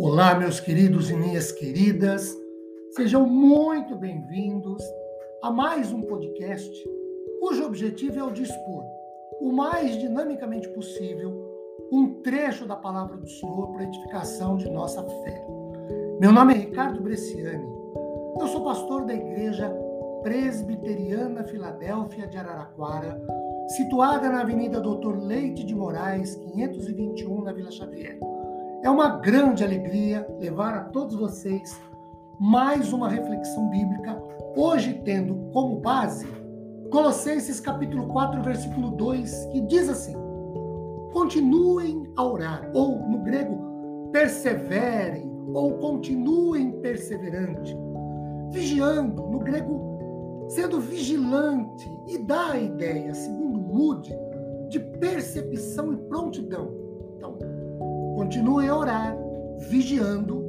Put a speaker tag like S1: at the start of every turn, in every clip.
S1: Olá, meus queridos e minhas queridas, sejam muito bem-vindos a mais um podcast cujo objetivo é o dispor o mais dinamicamente possível um trecho da palavra do Senhor para edificação de nossa fé. Meu nome é Ricardo Bresciani, eu sou pastor da Igreja Presbiteriana Filadélfia de Araraquara, situada na Avenida Doutor Leite de Moraes, 521, na Vila Xavier. É uma grande alegria levar a todos vocês mais uma reflexão bíblica, hoje tendo como base Colossenses capítulo 4, versículo 2, que diz assim: Continuem a orar, ou no grego, perseverem, ou continuem perseverante, vigiando, no grego, sendo vigilante, e dá a ideia, segundo Moody, de percepção e prontidão. Então, continuem a orar, vigiando,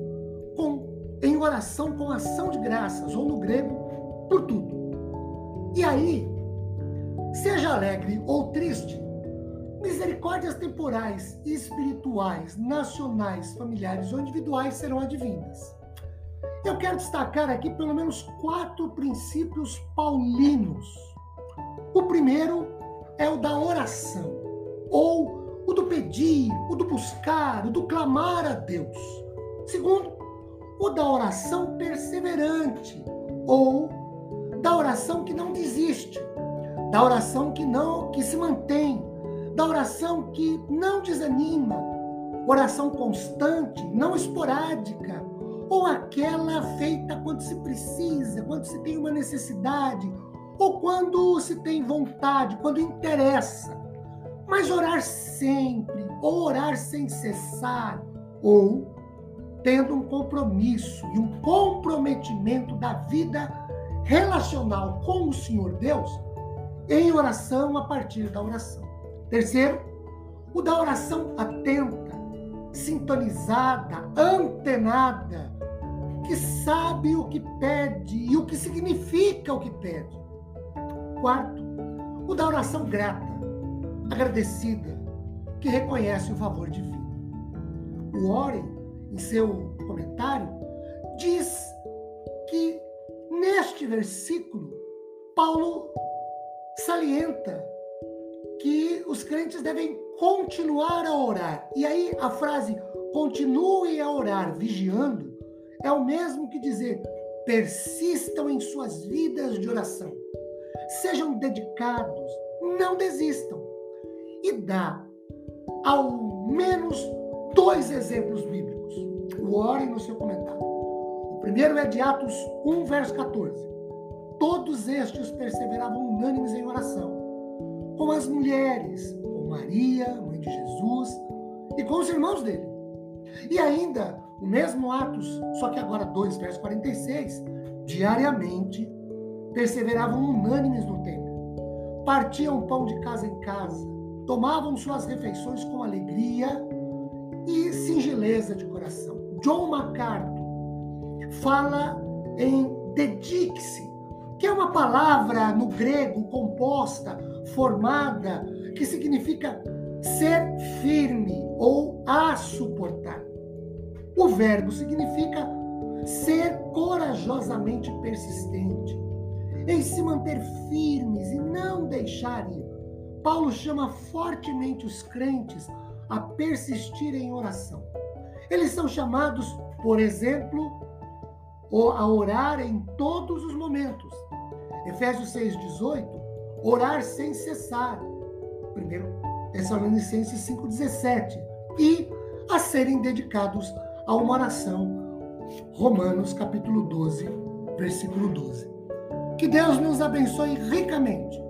S1: com, em oração com ação de graças, ou no grego, por tudo. E aí, seja alegre ou triste, misericórdias temporais e espirituais, nacionais, familiares ou individuais serão advindas. Eu quero destacar aqui pelo menos quatro princípios paulinos. O primeiro é o da oração, ou o do pedir, o do buscar, o do clamar a Deus. Segundo, o da oração perseverante, ou da oração que não desiste, da oração que não que se mantém, da oração que não desanima, oração constante, não esporádica, ou aquela feita quando se precisa, quando se tem uma necessidade, ou quando se tem vontade, quando interessa. Mas orar sempre, ou orar sem cessar, ou tendo um compromisso e um comprometimento da vida relacional com o Senhor Deus em oração a partir da oração. Terceiro, o da oração atenta, sintonizada, antenada, que sabe o que pede e o que significa o que pede. Quarto, o da oração grata, agradecida, que reconhece o favor divino. O Oren, em seu comentário, diz que Neste versículo, Paulo salienta que os crentes devem continuar a orar. E aí a frase continue a orar vigiando é o mesmo que dizer persistam em suas vidas de oração. Sejam dedicados, não desistam. E dá ao menos dois exemplos bíblicos. O Ore no seu comentário. O primeiro é de Atos 1, verso 14. Todos estes perseveravam unânimes em oração, com as mulheres, com Maria, mãe de Jesus, e com os irmãos dele. E ainda, o mesmo Atos, só que agora 2, verso 46, diariamente perseveravam unânimes no templo. Partiam pão de casa em casa, tomavam suas refeições com alegria e singeleza de coração. John MacArthur fala em dedique-se, que é uma palavra no grego composta, formada, que significa ser firme ou a suportar. O verbo significa ser corajosamente persistente, em se manter firmes e não deixar ir. Paulo chama fortemente os crentes a persistir em oração. Eles são chamados, por exemplo, a orar em todos os momentos. Efésios 6,18, orar sem cessar. Primeiro, Tessalonicenses 5,17. E a serem dedicados a uma oração. Romanos capítulo 12, versículo 12. Que Deus nos abençoe ricamente,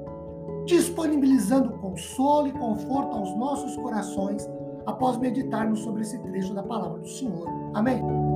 S1: disponibilizando consolo e conforto aos nossos corações após meditarmos sobre esse trecho da palavra do Senhor. Amém.